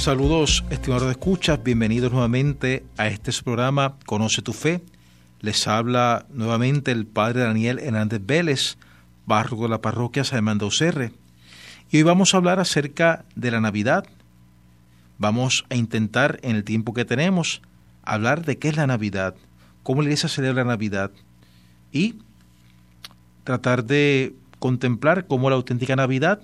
Saludos, estimados escuchas, bienvenidos nuevamente a este programa Conoce tu Fe. Les habla nuevamente el Padre Daniel Hernández Vélez, barro de la parroquia San Mando Ucerre. Y hoy vamos a hablar acerca de la Navidad. Vamos a intentar, en el tiempo que tenemos, hablar de qué es la Navidad, cómo la Iglesia celebra la Navidad y tratar de contemplar cómo la auténtica Navidad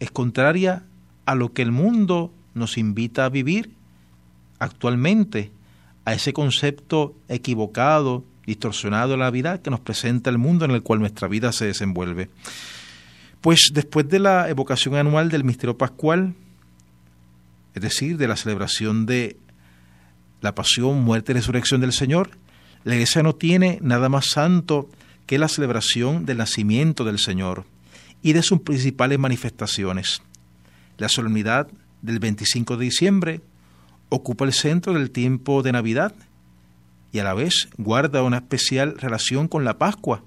es contraria a lo que el mundo nos invita a vivir actualmente, a ese concepto equivocado, distorsionado de la vida que nos presenta el mundo en el cual nuestra vida se desenvuelve. Pues después de la evocación anual del misterio pascual, es decir, de la celebración de la pasión, muerte y resurrección del Señor, la iglesia no tiene nada más santo que la celebración del nacimiento del Señor y de sus principales manifestaciones. La solemnidad del 25 de diciembre ocupa el centro del tiempo de Navidad y a la vez guarda una especial relación con la Pascua,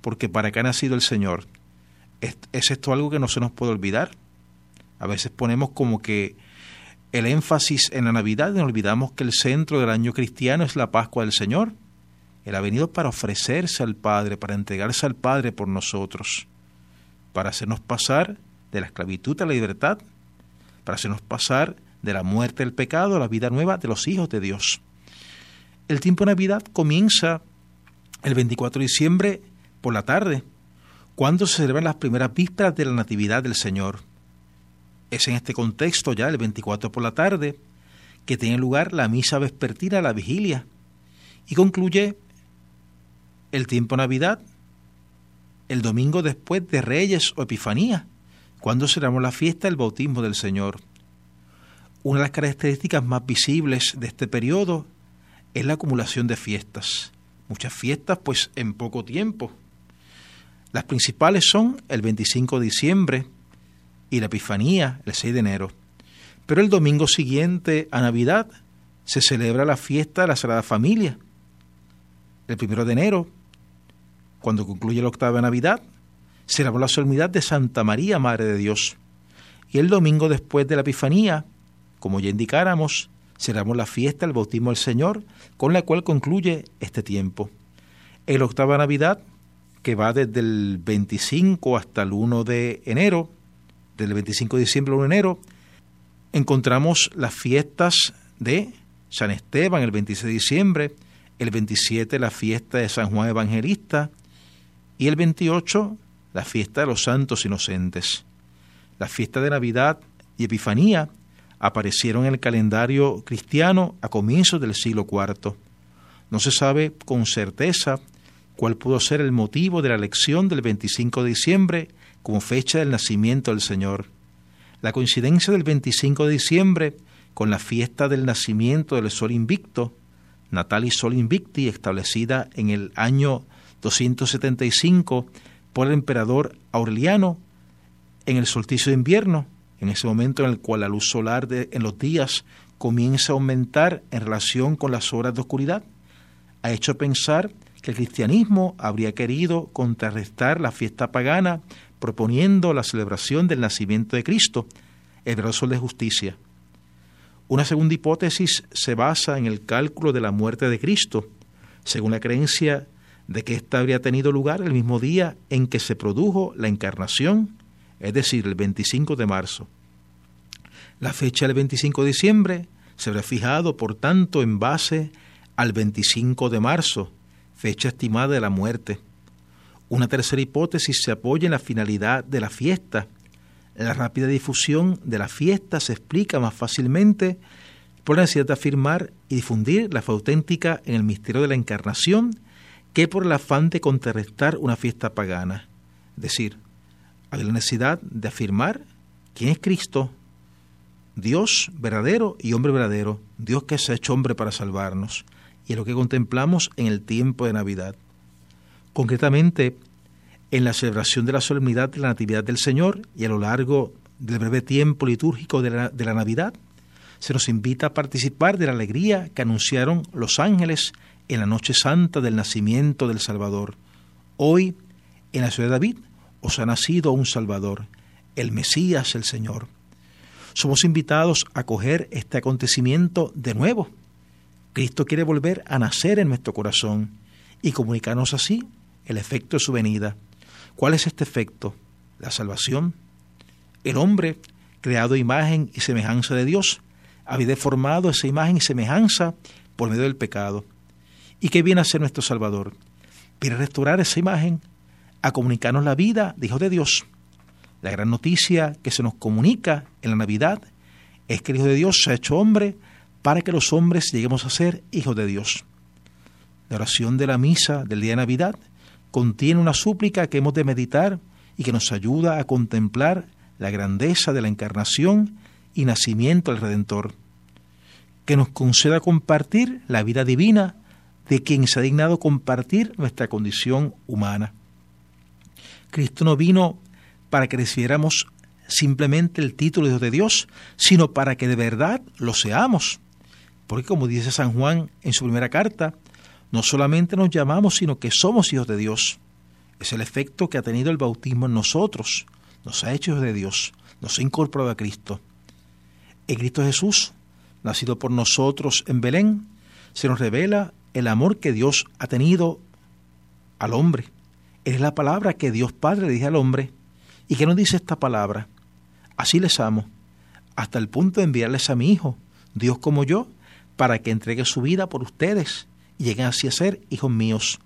porque para qué ha nacido el Señor. ¿Es, esto algo que no se nos puede olvidar? A veces ponemos como que el énfasis en la Navidad y olvidamos que el centro del año cristiano es la Pascua del Señor. Él ha venido para ofrecerse al Padre, para entregarse al Padre por nosotros, para hacernos pasar de la esclavitud a la libertad, para hacernos pasar de la muerte del pecado a la vida nueva de los hijos de Dios. El tiempo de Navidad comienza el 24 de diciembre por la tarde, cuando se celebran las primeras vísperas de la Natividad del Señor. Es en este contexto ya, el 24 por la tarde, que tiene lugar la misa vespertina, la vigilia, y concluye el tiempo Navidad el domingo después de Reyes o Epifanía, cuando celebramos la fiesta del bautismo del Señor. Una de las características más visibles de este periodo es la acumulación de fiestas. Muchas fiestas, pues en poco tiempo. Las principales son el 25 de diciembre y la Epifanía, el 6 de enero. Pero el domingo siguiente a Navidad se celebra la fiesta de la Sagrada Familia. El primero de enero, cuando concluye la octava de Navidad, celebramos la solemnidad de Santa María, Madre de Dios. Y el domingo después de la Epifanía, como ya indicáramos, celebramos la fiesta del bautismo del Señor, con la cual concluye este tiempo. El octava Navidad, que va desde el 25 hasta el 1 de enero, del 25 de diciembre al 1 de enero, encontramos las fiestas de San Esteban el 26 de diciembre, el 27 la fiesta de San Juan Evangelista y el 28 la fiesta de los santos inocentes. La fiesta de Navidad y Epifanía aparecieron en el calendario cristiano a comienzos del siglo IV. No se sabe con certeza cuál pudo ser el motivo de la elección del 25 de diciembre como fecha del nacimiento del Señor. La coincidencia del 25 de diciembre con la fiesta del nacimiento del Sol Invicto, Natalis Sol Invicti, establecida en el año 275 por el emperador Aureliano en el solsticio de invierno, en ese momento en el cual la luz solar en los días comienza a aumentar en relación con las horas de oscuridad, ha hecho pensar que el cristianismo habría querido contrarrestar la fiesta pagana proponiendo la celebración del nacimiento de Cristo, el verdadero sol de justicia. Una segunda hipótesis se basa en el cálculo de la muerte de Cristo, según la creencia de que ésta habría tenido lugar el mismo día en que se produjo la encarnación, es decir, el 25 de marzo. La fecha del 25 de diciembre se habrá fijado, por tanto, en base al 25 de marzo, fecha estimada de la muerte. Una tercera hipótesis se apoya en la finalidad de la fiesta. La rápida difusión de la fiesta se explica más fácilmente por la necesidad de afirmar y difundir la fe auténtica en el misterio de la encarnación que por el afán de contrarrestar una fiesta pagana. Es decir, hay la necesidad de afirmar quién es Cristo, Dios verdadero y hombre verdadero, Dios que se ha hecho hombre para salvarnos. y es lo que contemplamos en el tiempo de Navidad. Concretamente, en la celebración de la solemnidad de la Natividad del Señor y a lo largo del breve tiempo litúrgico de la, de la Navidad, se nos invita a participar de la alegría que anunciaron los ángeles en la noche santa del nacimiento del Salvador. Hoy, en la ciudad de David, os ha nacido un Salvador, el Mesías, el Señor. Somos invitados a coger este acontecimiento de nuevo. Cristo quiere volver a nacer en nuestro corazón y comunicarnos así el efecto de su venida. ¿Cuál es este efecto? La salvación. El hombre, creado imagen y semejanza de Dios, había deformado esa imagen y semejanza por medio del pecado. ¿Y qué viene a ser nuestro Salvador? Viene a restaurar esa imagen, a comunicarnos la vida de Hijo de Dios. La gran noticia que se nos comunica en la Navidad es que el Hijo de Dios se ha hecho hombre para que los hombres lleguemos a ser hijos de Dios. La oración de la misa del día de Navidad contiene una súplica que hemos de meditar y que nos ayuda a contemplar la grandeza de la encarnación y nacimiento del Redentor, que nos conceda compartir la vida divina de quien se ha dignado compartir nuestra condición humana. Cristo no vino para que recibiéramos simplemente el título de Dios de Dios, sino para que de verdad lo seamos. Porque como dice San Juan en su primera carta, no solamente nos llamamos, sino que somos hijos de Dios. Es el efecto que ha tenido el bautismo en nosotros. Nos ha hecho hijos de Dios, nos ha incorporado a Cristo. En Cristo Jesús, nacido por nosotros en Belén, se nos revela el amor que Dios ha tenido al hombre. Es la palabra que Dios Padre le dice al hombre. ¿Y qué nos dice esta palabra? Así les amo, hasta el punto de enviarles a mi Hijo, Dios como yo, para que entregue su vida por ustedes y lleguen así a ser hijos míos.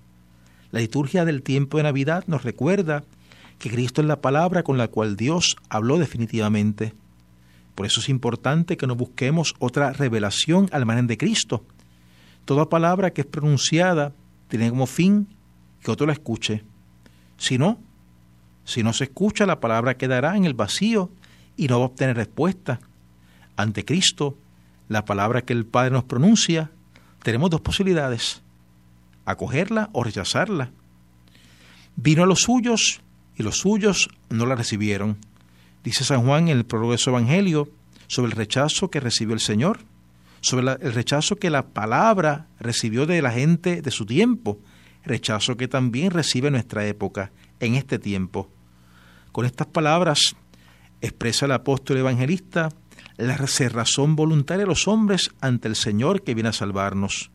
La liturgia del tiempo de Navidad nos recuerda que Cristo es la palabra con la cual Dios habló definitivamente. Por eso es importante que no busquemos otra revelación al margen de Cristo. Toda palabra que es pronunciada tiene como fin que otro la escuche. Si no, si no se escucha, la palabra quedará en el vacío y no va a obtener respuesta. Ante Cristo, la palabra que el Padre nos pronuncia tenemos dos posibilidades, acogerla o rechazarla. Vino a los suyos y los suyos no la recibieron. Dice San Juan en el prólogo de su Evangelio sobre el rechazo que recibió el Señor, sobre el rechazo que la palabra recibió de la gente de su tiempo, rechazo que también recibe nuestra época, en este tiempo. Con estas palabras expresa el apóstol evangelista la cerrazón voluntaria de los hombres ante el Señor que viene a salvarnos.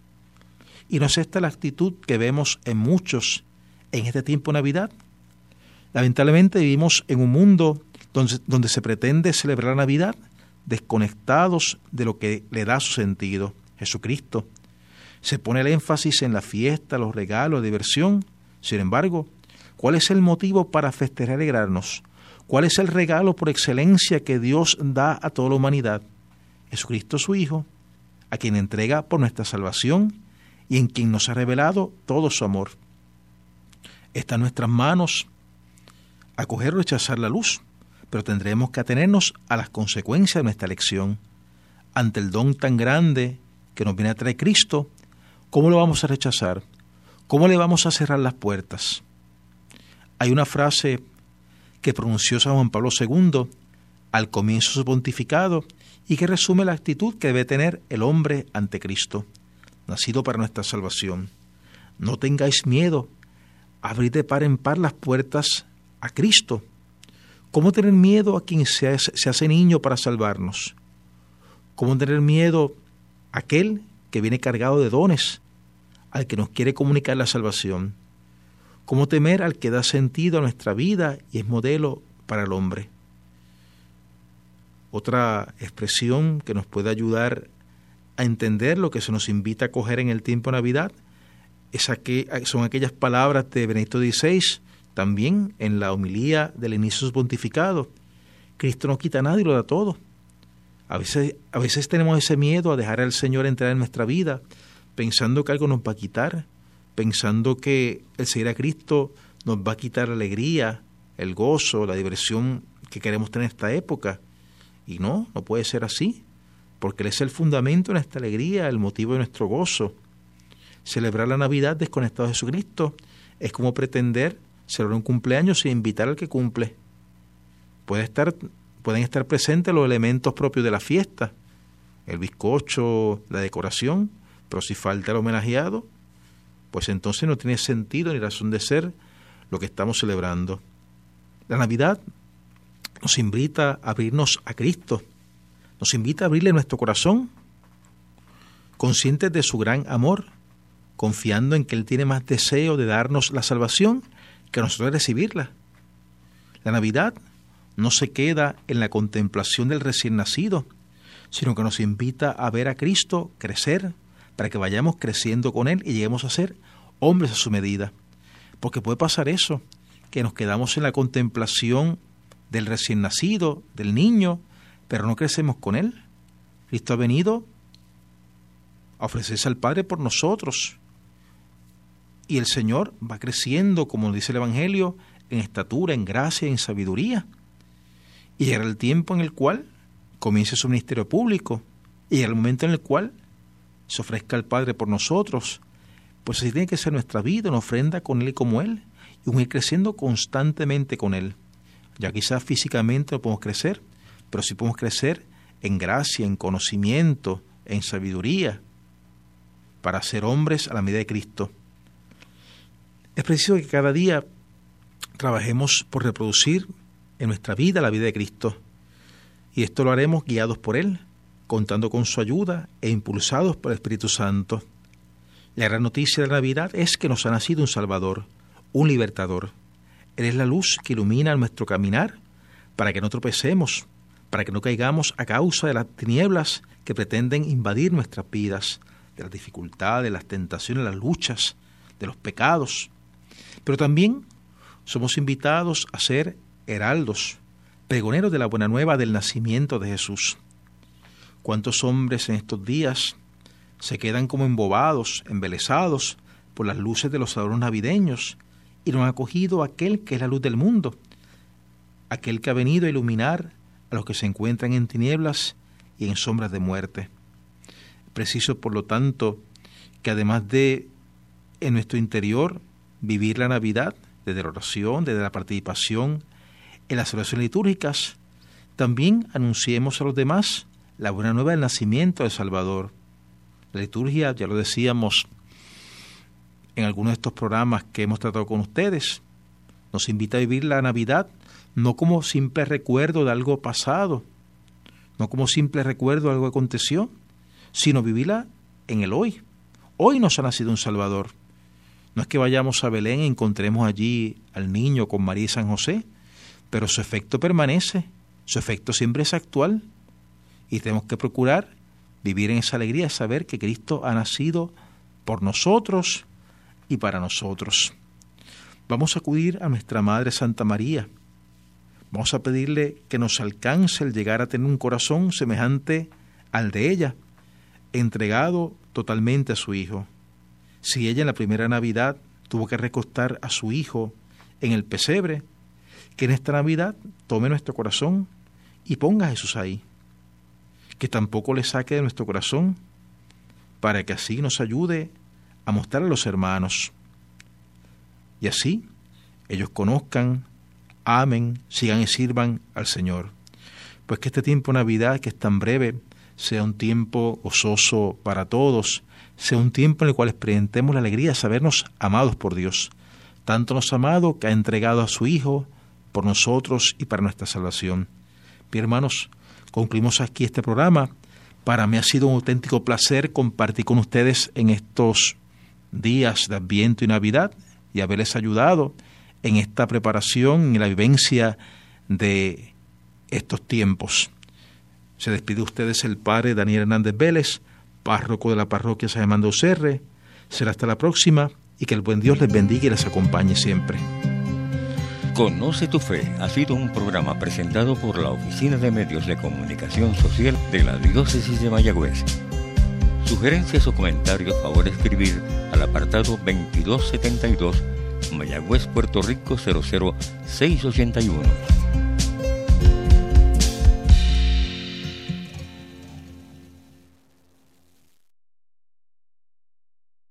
Y no es esta la actitud que vemos en muchos en este tiempo de Navidad. Lamentablemente vivimos en un mundo donde, donde se pretende celebrar la Navidad desconectados de lo que le da su sentido, Jesucristo. Se pone el énfasis en la fiesta, los regalos, la diversión. Sin embargo, ¿cuál es el motivo para festejar y alegrarnos? ¿Cuál es el regalo por excelencia que Dios da a toda la humanidad? Jesucristo su Hijo, a quien entrega por nuestra salvación y en quien nos ha revelado todo su amor. Está en nuestras manos acoger o rechazar la luz, pero tendremos que atenernos a las consecuencias de nuestra elección. Ante el don tan grande que nos viene a traer Cristo, ¿cómo lo vamos a rechazar? ¿Cómo le vamos a cerrar las puertas? Hay una frase que pronunció San Juan Pablo II al comienzo de su pontificado y que resume la actitud que debe tener el hombre ante Cristo, nacido para nuestra salvación. No tengáis miedo, abrid de par en par las puertas a Cristo. ¿Cómo tener miedo a quien se hace, niño para salvarnos? ¿Cómo tener miedo a aquel que viene cargado de dones, al que nos quiere comunicar la salvación? ¿Cómo temer al que da sentido a nuestra vida y es modelo para el hombre? Otra expresión que nos puede ayudar a entender lo que se nos invita a coger en el tiempo de Navidad es son aquellas palabras de Benedicto XVI, también en la homilía del inicio de su pontificado. Cristo no quita a nadie, lo da todo. A veces, a veces tenemos ese miedo a dejar al Señor entrar en nuestra vida, pensando que algo nos va a quitar, pensando que el seguir a Cristo nos va a quitar la alegría, el gozo, la diversión que queremos tener en esta época. Y no, no puede ser así, porque Él es el fundamento de nuestra alegría, el motivo de nuestro gozo. Celebrar la Navidad desconectado de Jesucristo es como pretender celebrar un cumpleaños sin invitar al que cumple. Puede estar, pueden estar presentes los elementos propios de la fiesta, el bizcocho, la decoración, pero si falta el homenajeado, pues entonces no tiene sentido ni razón de ser lo que estamos celebrando. La Navidad nos invita a abrirnos a Cristo, nos invita a abrirle nuestro corazón, conscientes de su gran amor, confiando en que Él tiene más deseo de darnos la salvación que nosotros recibirla. La Navidad no se queda en la contemplación del recién nacido, sino que nos invita a ver a Cristo crecer para que vayamos creciendo con Él y lleguemos a ser hombres a su medida. Porque puede pasar eso, que nos quedamos en la contemplación del recién nacido, del niño, pero no crecemos con Él. Cristo ha venido a ofrecerse al Padre por nosotros. Y el Señor va creciendo, como dice el Evangelio, en estatura, en gracia, en sabiduría. Y llegará el tiempo en el cual comience su ministerio público y el momento en el cual se ofrezca al Padre por nosotros. Pues así tiene que ser nuestra vida, una ofrenda con Él y como Él, y un ir creciendo constantemente con Él. Ya quizás físicamente no podemos crecer, pero sí podemos crecer en gracia, en conocimiento, en sabiduría, para ser hombres a la medida de Cristo. Es preciso que cada día trabajemos por reproducir en nuestra vida la vida de Cristo. Y esto lo haremos guiados por Él, contando con su ayuda e impulsados por el Espíritu Santo. La gran noticia de la Navidad es que nos ha nacido un Salvador, un libertador. Él es la luz que ilumina nuestro caminar para que no tropecemos, para que no caigamos a causa de las tinieblas que pretenden invadir nuestras vidas, de las dificultades, de las tentaciones, las luchas, de los pecados. Pero también somos invitados a ser heraldos, pregoneros de la buena nueva del nacimiento de Jesús. ¿Cuántos hombres en estos días se quedan como embobados, embelesados por las luces de los adornos navideños y no han acogido a aquel que es la luz del mundo, aquel que ha venido a iluminar a los que se encuentran en tinieblas y en sombras de muerte? Preciso, por lo tanto, que además de en nuestro interior vivir la Navidad, desde la oración, desde la participación en las oraciones litúrgicas, también anunciemos a los demás la buena nueva del nacimiento del Salvador. La liturgia, ya lo decíamos en algunos de estos programas que hemos tratado con ustedes, nos invita a vivir la Navidad no como simple recuerdo de algo pasado, no como simple recuerdo de algo que aconteció, sino vivirla en el hoy. Hoy nos ha nacido un Salvador. No es que vayamos a Belén y encontremos allí al niño con María y San José, pero su efecto permanece, su efecto siempre es actual y tenemos que procurar vivir en esa alegría, saber que Cristo ha nacido por nosotros y para nosotros. Vamos a acudir a nuestra Madre Santa María. Vamos a pedirle que nos alcance el llegar a tener un corazón semejante al de ella, entregado totalmente a su Hijo. Si ella en la primera Navidad tuvo que recostar a su Hijo en el pesebre, que en esta Navidad tome nuestro corazón y ponga a Jesús ahí. Que tampoco le saque de nuestro corazón, para que así nos ayude a mostrar a los hermanos. Y así ellos conozcan, amen, sigan y sirvan al Señor. Pues que este tiempo de Navidad, que es tan breve, sea un tiempo gozoso para todos, sea un tiempo en el cual experimentemos la alegría de sabernos amados por Dios. Tanto nos ha amado que ha entregado a su Hijo por nosotros y para nuestra salvación. Bien, hermanos, concluimos aquí este programa. Para mí ha sido un auténtico placer compartir con ustedes en estos días de Adviento y Navidad y haberles ayudado en esta preparación y la vivencia de estos tiempos. Se despide de ustedes el padre Daniel Hernández Vélez, párroco de la parroquia San Germán de Será hasta la próxima y que el buen Dios les bendiga y les acompañe siempre. Conoce tu Fe ha sido un programa presentado por la Oficina de Medios de Comunicación Social de la Diócesis de Mayagüez. Sugerencias o comentarios, favor escribir al apartado 2272 Mayagüez, Puerto Rico 00681.